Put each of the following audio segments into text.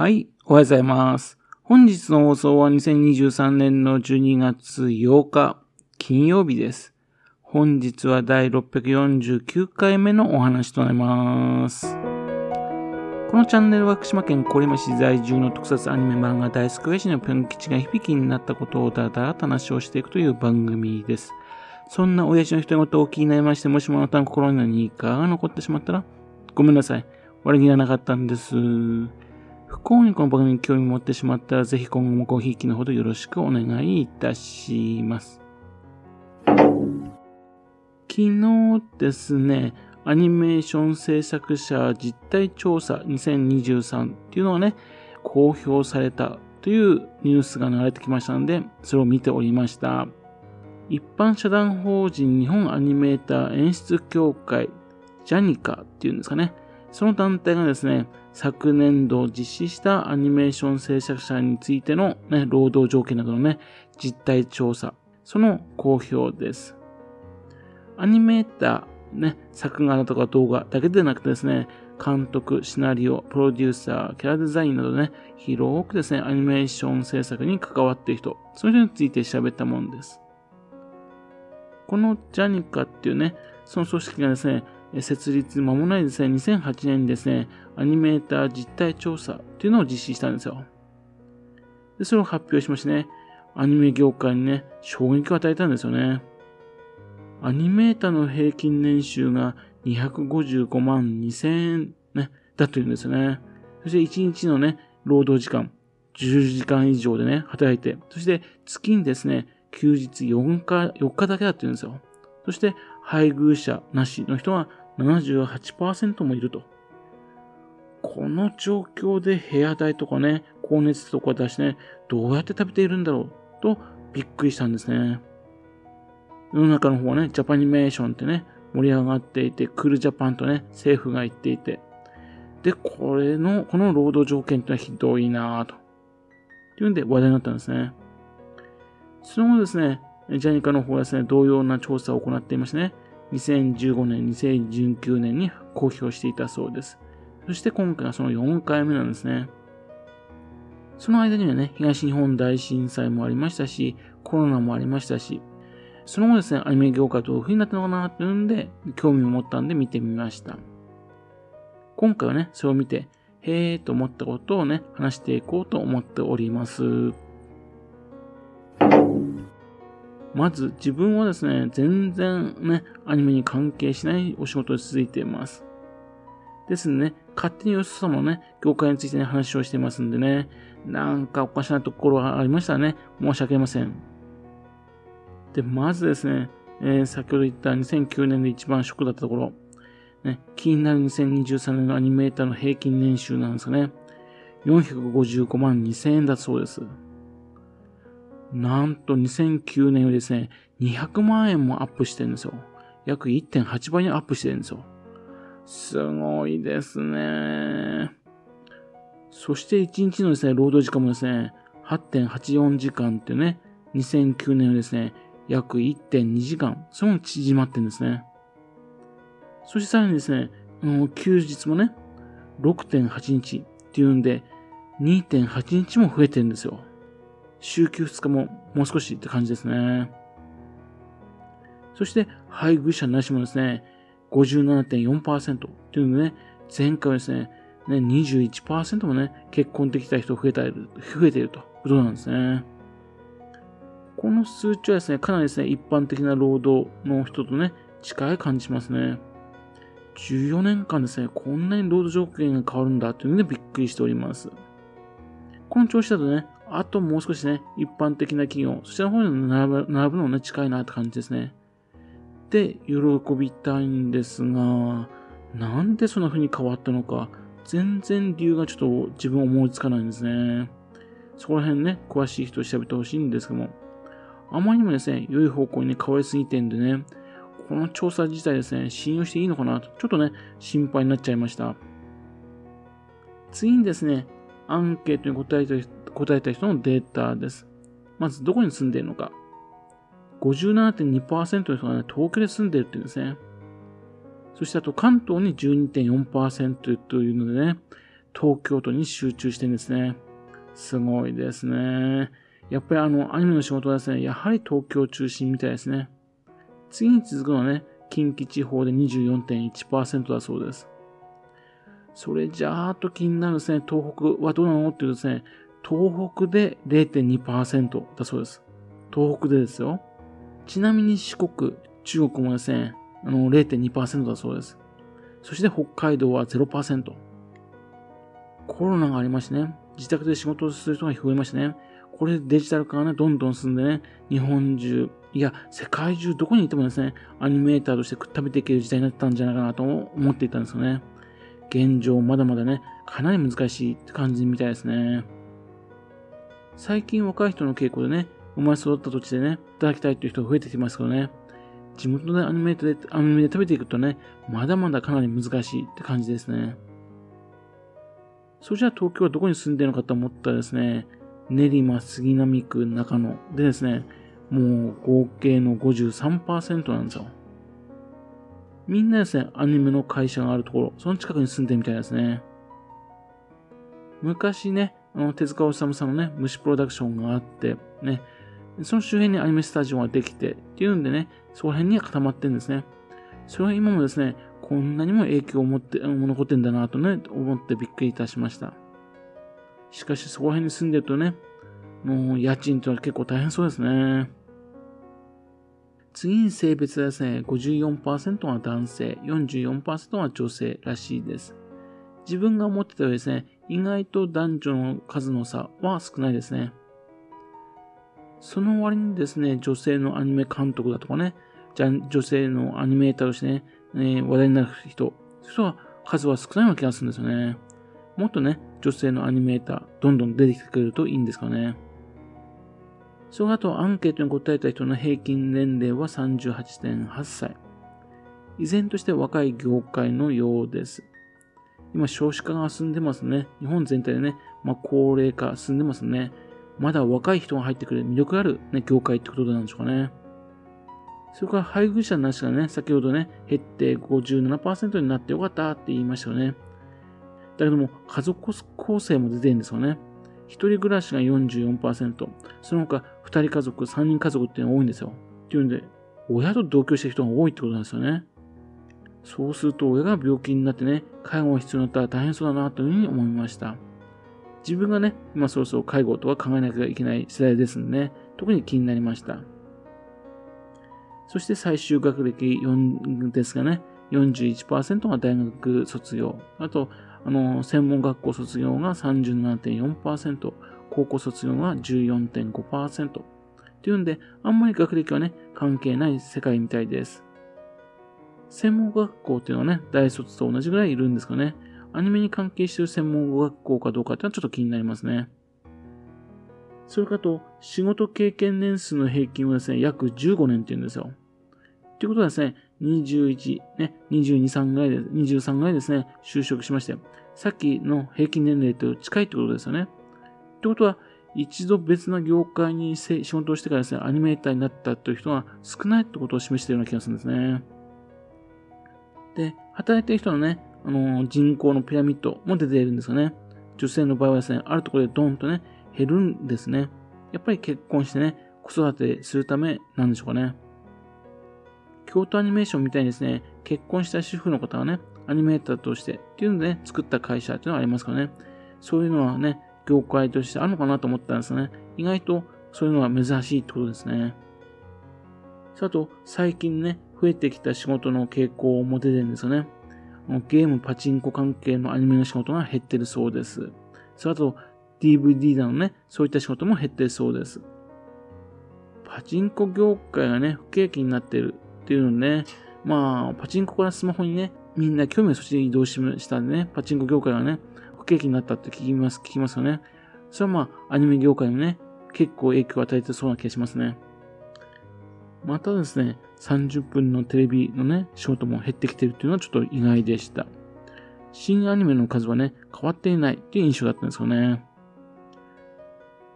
はい、おはようございます。本日の放送は2023年の12月8日、金曜日です。本日は第649回目のお話となります。このチャンネルは福島県郡山市在住の特撮アニメ漫画大好き親父のぴょん吉が響きになったことをだらだらと話をしていくという番組です。そんな親父の人事を気になりまして、もしもあなたの心に何かが残ってしまったら、ごめんなさい。悪気がなかったんです。不幸にこの番組に興味持ってしまったら、ぜひ今後もごひいきのほどよろしくお願いいたします。昨日ですね、アニメーション制作者実態調査2023っていうのがね、公表されたというニュースが流れてきましたので、それを見ておりました。一般社団法人日本アニメーター演出協会、ジャニカっていうんですかね。その団体がですね、昨年度実施したアニメーション制作者についての、ね、労働条件などのね、実態調査、その公表です。アニメーター、ね、作画だとか動画だけでなくてですね、監督、シナリオ、プロデューサー、キャラデザインなどね、広くですね、アニメーション制作に関わっている人、その人について調べたものです。このジャニカっていうね、その組織がですね、設立間もないですね、2008年にですね、アニメーター実態調査っていうのを実施したんですよ。で、それを発表しましてね、アニメ業界にね、衝撃を与えたんですよね。アニメーターの平均年収が255万2000円ね、だというんですよね。そして1日のね、労働時間、10時間以上でね、働いて、そして月にですね、休日4日、4日だけだって言うんですよ。そして、配偶者なしの人は78%もいると。この状況で部屋代とかね、光熱とか出してね、どうやって食べているんだろう？とびっくりしたんですね。世の中の方はね、ジャパニメーションってね、盛り上がっていて、クールジャパンとね、政府が言っていて、で、これの、この労働条件ってのはひどいなぁと。っていうんで話題になったんですね。その後ですね、ジャニカの方はですね、同様な調査を行っていましてね、2015年、2019年に公表していたそうです。そして今回がその4回目なんですね。その間にはね、東日本大震災もありましたし、コロナもありましたし、その後ですね、アニメ業界どういう風になったのかなっていうんで、興味を持ったんで見てみました。今回はね、それを見て、へーと思ったことをね、話していこうと思っております。まず自分はですね、全然ね、アニメに関係しないお仕事に続いています。ですね、勝手によそ様のね、業界についてね、話をしていますんでね、なんかおかしなところがありましたらね、申し訳ありません。で、まずですね、えー、先ほど言った2009年で一番ショックだったところ、ね、気になる2023年のアニメーターの平均年収なんですかね、455万2000円だそうです。なんと2009年よりですね、200万円もアップしてるんですよ。約1.8倍にアップしてるんですよ。すごいですね。そして1日のですね、労働時間もですね、8.84時間ってね、2009年よりですね、約1.2時間、それも縮まってるんですね。そしてさらにですね、休日もね、6.8日っていうんで、2.8日も増えてるんですよ。週休2日ももう少しって感じですね。そして、配偶者なしもですね、57.4%っていうのでね、前回はですね、ね21%もね、結婚できた人増えた増えているということなんですね。この数値はですね、かなりですね、一般的な労働の人とね、近い感じしますね。14年間ですね、こんなに労働条件が変わるんだというのでびっくりしております。この調子だとね、あともう少しね、一般的な企業、そちらの方に並ぶ並ぶのもね、近いなって感じですね。で、喜びたいんですが、なんでそんな風に変わったのか、全然理由がちょっと自分思いつかないんですね。そこら辺ね、詳しい人調べてほしいんですけども、あまりにもですね、良い方向にね、変わりすぎてんでね、この調査自体ですね、信用していいのかなと、ちょっとね、心配になっちゃいました。次にですね、アンケートに答えた答えた人のデータです。まず、どこに住んでいるのか。57.2%の人がね、東京で住んでいるっていうんですね。そして、あと、関東に12.4%というのでね、東京都に集中してるんですね。すごいですね。やっぱりあの、アニメの仕事はですね、やはり東京中心みたいですね。次に続くのはね、近畿地方で24.1%だそうです。それじゃあと気になるですね、東北はどうなのっていうとですね、東北で0.2%だそうです。東北でですよ。ちなみに四国、中国もですね、あの0.2%だそうです。そして北海道は0%。コロナがありましてね、自宅で仕事をする人が増えましてね、これデジタル化がね、どんどん進んでね、日本中、いや、世界中どこにいてもですね、アニメーターとして食べていける時代になったんじゃないかなと思っていたんですよね。現状まだまだね、かなり難しいって感じみたいですね。最近若い人の傾向でね、生まれ育った土地でね、働きたいという人が増えてきますけどね、地元でアニメで、アニメで食べていくとね、まだまだかなり難しいって感じですね。それじゃあ東京はどこに住んでるのかと思ったらですね、練馬、杉並区、中野でですね、もう合計の53%なんですよ。みんなですね、アニメの会社があるところ、その近くに住んでるみたいですね。昔ね、あの手塚治虫さんのね、虫プロダクションがあって、ね、その周辺にアニメスタジオができて、っていうんでね、そこら辺には固まってるんですね。それは今もですね、こんなにも影響を持って、残ってんだなとね、思ってびっくりいたしました。しかしそこら辺に住んでるとね、もう家賃というのは結構大変そうですね。次に性別はですね、54%は男性、44%は女性らしいです。自分が思ってたよりですね、意外と男女の数の差は少ないですね。その割にですね、女性のアニメ監督だとかね、じゃ女性のアニメーターとしてね、え話題になる人、人は数は少ないような気がするんですよね。もっとね、女性のアニメーター、どんどん出てきてくれるといいんですかね。その後、アンケートに答えた人の平均年齢は38.8歳。依然として若い業界のようです。今、少子化が進んでますね。日本全体でね、まあ、高齢化進んでますね。まだ若い人が入ってくる魅力ある、ね、業界ってことなんでしょうかね。それから配偶者なしがね、先ほどね、減って57%になってよかったって言いましたよね。だけども、家族構成も出てるんですよね。一人暮らしが44%、その他二人家族、三人家族っていうのが多いんですよ。っていうんで、親と同居してる人が多いってことなんですよね。そうすると親が病気になってね、介護が必要になったら大変そうだなというふうに思いました。自分がね、今そろそろ介護とか考えなきゃいけない世代ですんでね、特に気になりました。そして最終学歴4ですがね、41%が大学卒業。あと、あの、専門学校卒業が37.4%、高校卒業が14.5%。っていうんで、あんまり学歴はね、関係ない世界みたいです。専門学校っていうのはね、大卒と同じぐらいいるんですかね。アニメに関係してる専門学校かどうかっていうのはちょっと気になりますね。それかと、仕事経験年数の平均はですね、約15年っていうんですよ。ということはですね、21、ね、22、3ぐらいで、23ぐらいですね、就職しまして、さっきの平均年齢と近いってことですよね。ってことは、一度別な業界に仕事をしてからですね、アニメーターになったという人が少ないってことを示しているような気がするんですね。で、働いている人のね、あの人口のピラミッドも出ているんですよね。女性の場合はですね、あるところでドンとね、減るんですね。やっぱり結婚してね、子育てするためなんでしょうかね。京都アニメーションみたいにですね、結婚した主婦の方がね、アニメーターとしてっていうのでね、作った会社っていうのがありますからね。そういうのはね、業界としてあるのかなと思ったんですね。意外とそういうのは珍しいってことですね。あと、最近ね、増えてきた仕事の傾向も出てるんですよね。ゲーム、パチンコ関係のアニメの仕事が減ってるそうです。それあと、DVD なのね、そういった仕事も減ってるそうです。パチンコ業界がね、不景気になってるっていうのね、まあ、パチンコからスマホにね、みんな興味をそっちに移動ししたんでね、パチンコ業界がね、不景気になったって聞きます、聞きますよね。それはまあ、アニメ業界もね、結構影響を与えてそうな気がしますね。またですね、30分のテレビのね、仕事も減ってきてるっていうのはちょっと意外でした。新アニメの数はね、変わっていないっていう印象だったんですよね。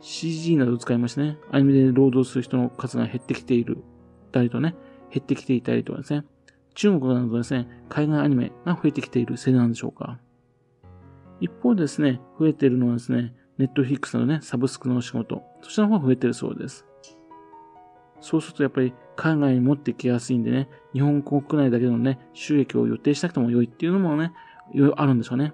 CG などを使いましてね、アニメで労働する人の数が減ってきている、たりとね、減ってきていたりとかですね、中国などですね、海外アニメが増えてきているせいなんでしょうか。一方でですね、増えているのはですね、ネットフィックスのね、サブスクの仕事、そちらの方が増えているそうです。そうするとやっぱり海外に持ってきやすいんでね、日本国内だけのね、収益を予定したくても良いっていうのもね、いろいろあるんでしょうね。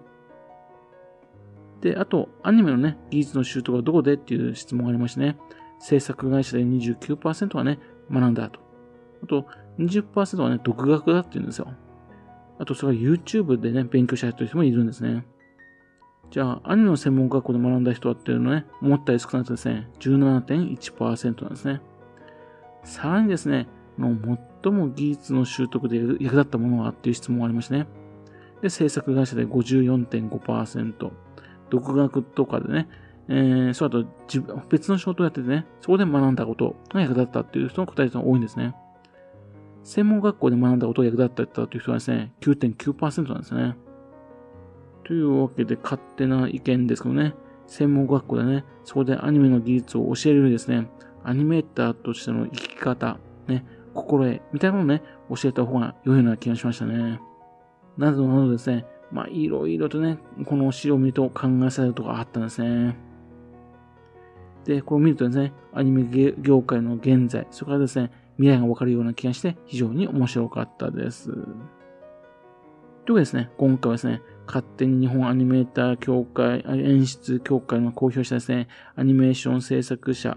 で、あと、アニメのね、技術の習得はどこでっていう質問がありましてね、制作会社で29%はね、学んだと。あと、20%はね、独学だって言うんですよ。あと、それは YouTube でね、勉強した人もいるんですね。じゃあ、アニメの専門学校で学んだ人はっていうのね、思ったより少なくてですね、17.1%なんですね。さらにですね、の最も技術の習得で役立ったものはっていう質問がありましてね。で、制作会社で54.5%。独学とかでね、えー、そうあと別の仕事をやっててね、そこで学んだことが役立ったっていう人の答えが多いんですね。専門学校で学んだことが役立ったという人はですね、9.9%なんですね。というわけで勝手な意見ですけどね、専門学校でね、そこでアニメの技術を教えるよりですね、アニメーターとしての生き方、ね、心得みたいなものをね、教えた方が良いような気がしましたね。などなどですね、まあ、いろいろとね、この資料を見ると考えされるところがあったんですね。で、こう見るとですね、アニメ業界の現在、それからですね、未来がわかるような気がして非常に面白かったです。というわけですね、今回はですね、勝手に日本アニメーター協会、演出協会の公表したですね、アニメーション制作者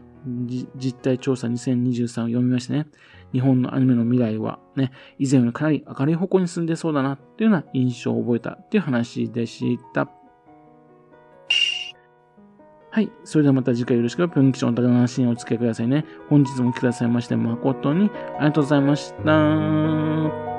実態調査2023を読みましてね、日本のアニメの未来はね、以前よりかなり明るい方向に進んでそうだなっていうような印象を覚えたっていう話でした。はい。それではまた次回よろしく、ぴょん吉の高の話にお付き合いくださいね。本日も来てくださいまして誠にありがとうございました。